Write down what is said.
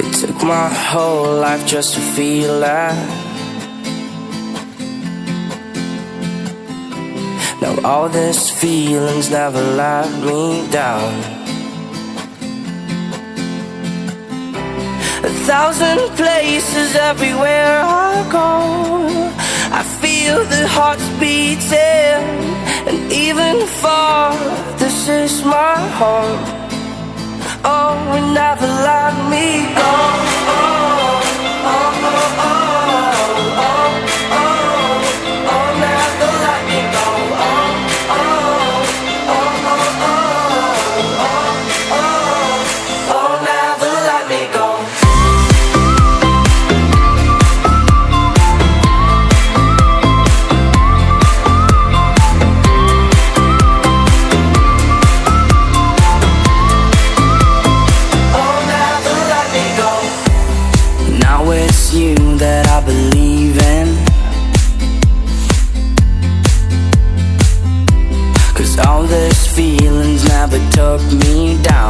It took my whole life just to feel that. Now all these feelings never let me down. A thousand places everywhere I go. I feel the hearts beating, and even far, this is my home. Oh, and never let me go. Oh, you that I believe in. Cause all these feelings never took me down.